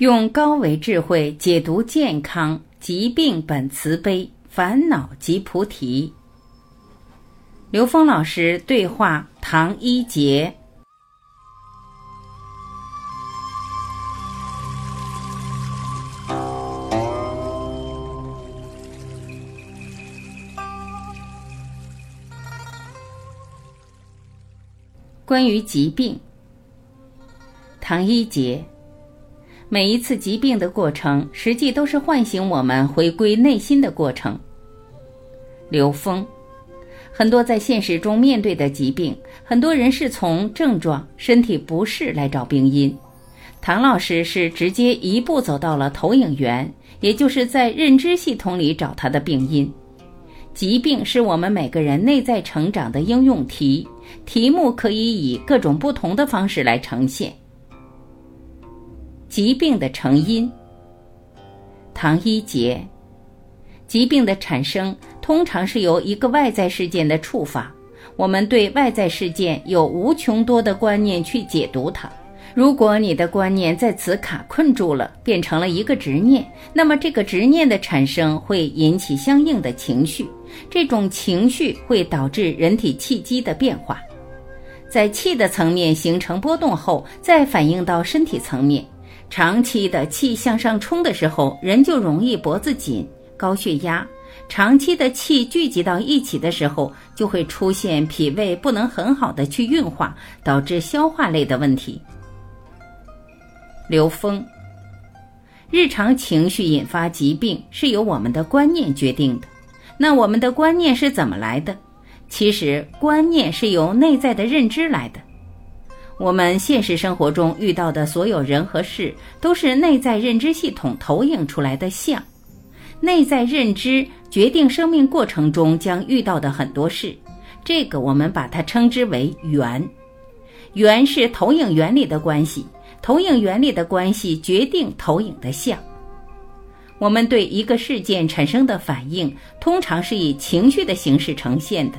用高维智慧解读健康，疾病本慈悲，烦恼即菩提。刘峰老师对话唐一杰。关于疾病，唐一杰。每一次疾病的过程，实际都是唤醒我们回归内心的过程。刘峰，很多在现实中面对的疾病，很多人是从症状、身体不适来找病因。唐老师是直接一步走到了投影源，也就是在认知系统里找他的病因。疾病是我们每个人内在成长的应用题，题目可以以各种不同的方式来呈现。疾病的成因，唐一杰。疾病的产生通常是由一个外在事件的触发。我们对外在事件有无穷多的观念去解读它。如果你的观念在此卡困住了，变成了一个执念，那么这个执念的产生会引起相应的情绪。这种情绪会导致人体气机的变化，在气的层面形成波动后，再反映到身体层面。长期的气向上冲的时候，人就容易脖子紧、高血压；长期的气聚集到一起的时候，就会出现脾胃不能很好的去运化，导致消化类的问题。刘峰，日常情绪引发疾病是由我们的观念决定的。那我们的观念是怎么来的？其实观念是由内在的认知来的。我们现实生活中遇到的所有人和事，都是内在认知系统投影出来的像。内在认知决定生命过程中将遇到的很多事，这个我们把它称之为缘。缘是投影原理的关系，投影原理的关系决定投影的像。我们对一个事件产生的反应，通常是以情绪的形式呈现的。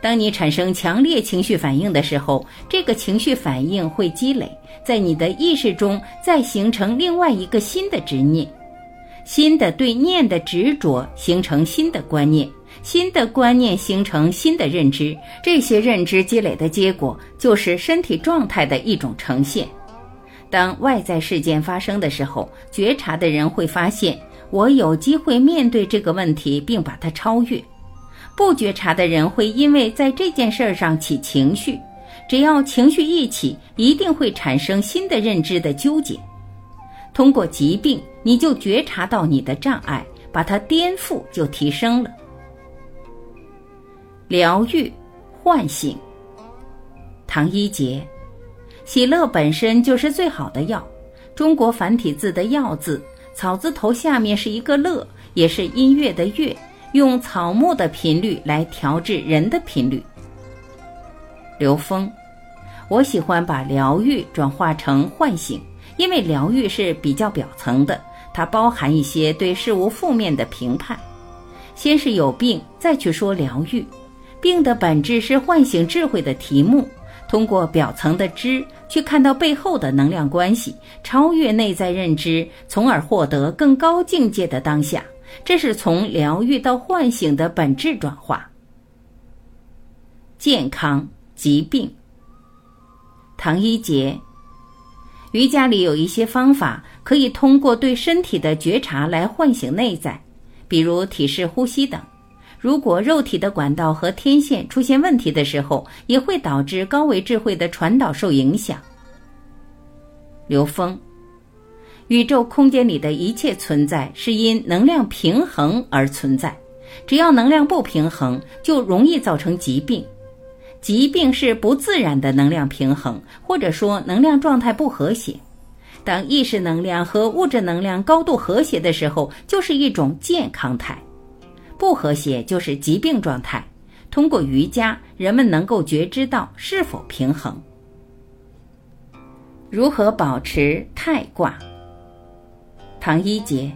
当你产生强烈情绪反应的时候，这个情绪反应会积累在你的意识中，再形成另外一个新的执念，新的对念的执着形成新的观念，新的观念形成新的认知。这些认知积累的结果，就是身体状态的一种呈现。当外在事件发生的时候，觉察的人会发现，我有机会面对这个问题，并把它超越。不觉察的人会因为在这件事上起情绪，只要情绪一起，一定会产生新的认知的纠结。通过疾病，你就觉察到你的障碍，把它颠覆，就提升了。疗愈，唤醒。唐一杰，喜乐本身就是最好的药。中国繁体字的“药”字，草字头下面是一个“乐”，也是音乐的“乐”。用草木的频率来调制人的频率。刘峰，我喜欢把疗愈转化成唤醒，因为疗愈是比较表层的，它包含一些对事物负面的评判。先是有病，再去说疗愈。病的本质是唤醒智慧的题目，通过表层的知去看到背后的能量关系，超越内在认知，从而获得更高境界的当下。这是从疗愈到唤醒的本质转化。健康疾病。唐一杰，瑜伽里有一些方法可以通过对身体的觉察来唤醒内在，比如体式呼吸等。如果肉体的管道和天线出现问题的时候，也会导致高维智慧的传导受影响。刘峰。宇宙空间里的一切存在是因能量平衡而存在，只要能量不平衡，就容易造成疾病。疾病是不自然的能量平衡，或者说能量状态不和谐。当意识能量和物质能量高度和谐的时候，就是一种健康态；不和谐就是疾病状态。通过瑜伽，人们能够觉知到是否平衡。如何保持太卦？唐一杰，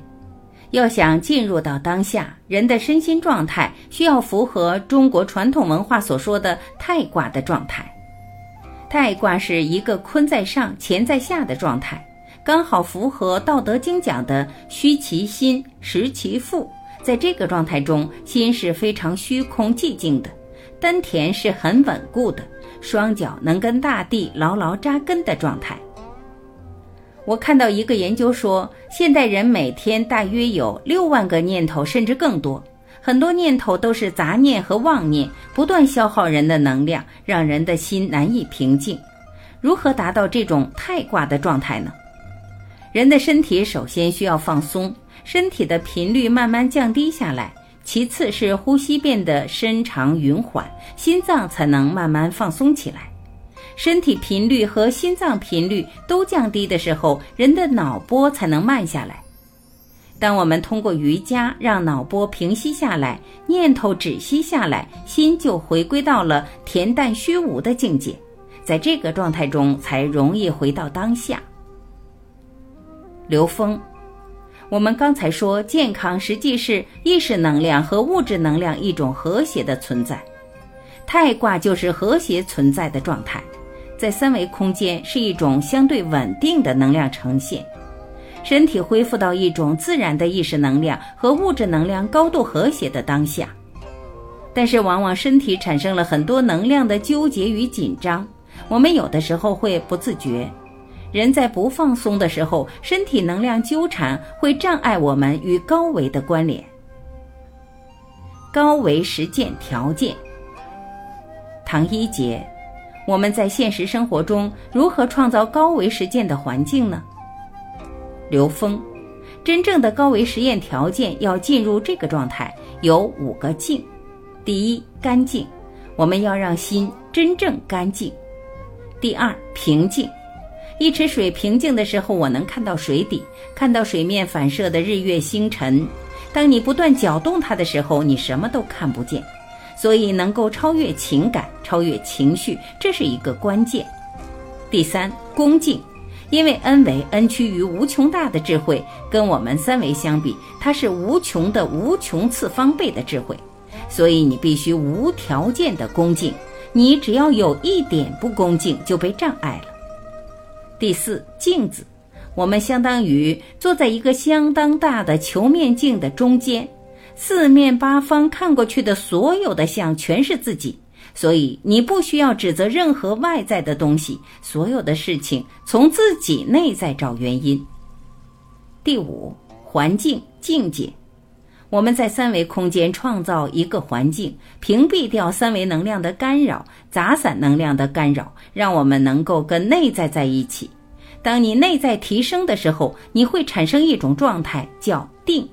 要想进入到当下，人的身心状态需要符合中国传统文化所说的太卦的状态。太卦是一个坤在上，乾在下的状态，刚好符合《道德经》讲的“虚其心，实其腹”。在这个状态中，心是非常虚空寂静的，丹田是很稳固的，双脚能跟大地牢牢扎根的状态。我看到一个研究说，现代人每天大约有六万个念头，甚至更多。很多念头都是杂念和妄念，不断消耗人的能量，让人的心难以平静。如何达到这种太卦的状态呢？人的身体首先需要放松，身体的频率慢慢降低下来；其次是呼吸变得深长匀缓，心脏才能慢慢放松起来。身体频率和心脏频率都降低的时候，人的脑波才能慢下来。当我们通过瑜伽让脑波平息下来，念头止息下来，心就回归到了恬淡虚无的境界，在这个状态中才容易回到当下。刘峰，我们刚才说健康实际是意识能量和物质能量一种和谐的存在，太卦就是和谐存在的状态，在三维空间是一种相对稳定的能量呈现。身体恢复到一种自然的意识能量和物质能量高度和谐的当下，但是往往身体产生了很多能量的纠结与紧张，我们有的时候会不自觉。人在不放松的时候，身体能量纠缠会障碍我们与高维的关联。高维实践条件，唐一杰，我们在现实生活中如何创造高维实践的环境呢？刘峰，真正的高维实验条件要进入这个状态，有五个静。第一，干净，我们要让心真正干净。第二，平静，一池水平静的时候，我能看到水底，看到水面反射的日月星辰。当你不断搅动它的时候，你什么都看不见。所以，能够超越情感，超越情绪，这是一个关键。第三，恭敬。因为 n 为 n 趋于无穷大的智慧，跟我们三维相比，它是无穷的无穷次方倍的智慧，所以你必须无条件的恭敬。你只要有一点不恭敬，就被障碍了。第四，镜子，我们相当于坐在一个相当大的球面镜的中间，四面八方看过去的所有的像全是自己。所以你不需要指责任何外在的东西，所有的事情从自己内在找原因。第五，环境境界，我们在三维空间创造一个环境，屏蔽掉三维能量的干扰、杂散能量的干扰，让我们能够跟内在在一起。当你内在提升的时候，你会产生一种状态叫定。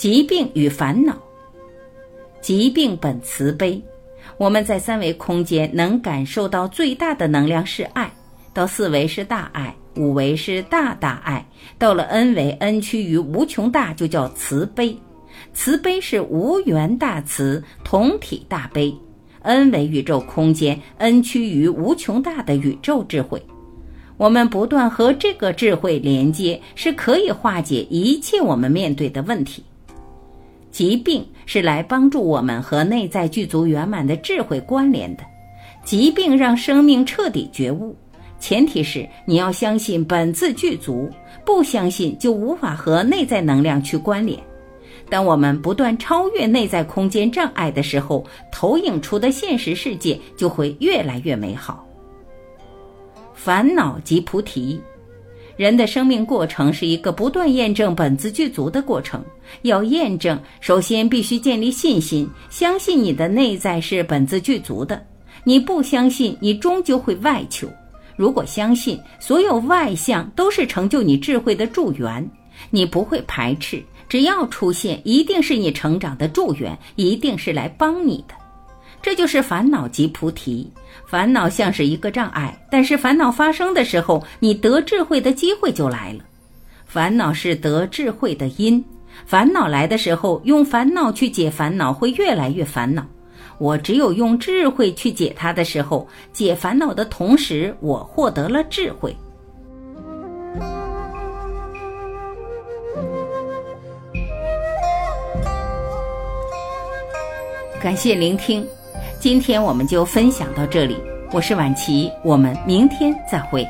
疾病与烦恼。疾病本慈悲，我们在三维空间能感受到最大的能量是爱，到四维是大爱，五维是大大爱，到了 n 维 n 趋于无穷大就叫慈悲。慈悲是无缘大慈，同体大悲。n 维宇宙空间 n 趋于无穷大的宇宙智慧，我们不断和这个智慧连接，是可以化解一切我们面对的问题。疾病是来帮助我们和内在具足圆满的智慧关联的。疾病让生命彻底觉悟，前提是你要相信本自具足，不相信就无法和内在能量去关联。当我们不断超越内在空间障碍的时候，投影出的现实世界就会越来越美好。烦恼即菩提。人的生命过程是一个不断验证本自具足的过程。要验证，首先必须建立信心，相信你的内在是本自具足的。你不相信，你终究会外求。如果相信，所有外相都是成就你智慧的助缘，你不会排斥。只要出现，一定是你成长的助缘，一定是来帮你的。这就是烦恼即菩提。烦恼像是一个障碍，但是烦恼发生的时候，你得智慧的机会就来了。烦恼是得智慧的因，烦恼来的时候，用烦恼去解烦恼，会越来越烦恼。我只有用智慧去解它的时候，解烦恼的同时，我获得了智慧。感谢聆听。今天我们就分享到这里，我是婉琪，我们明天再会。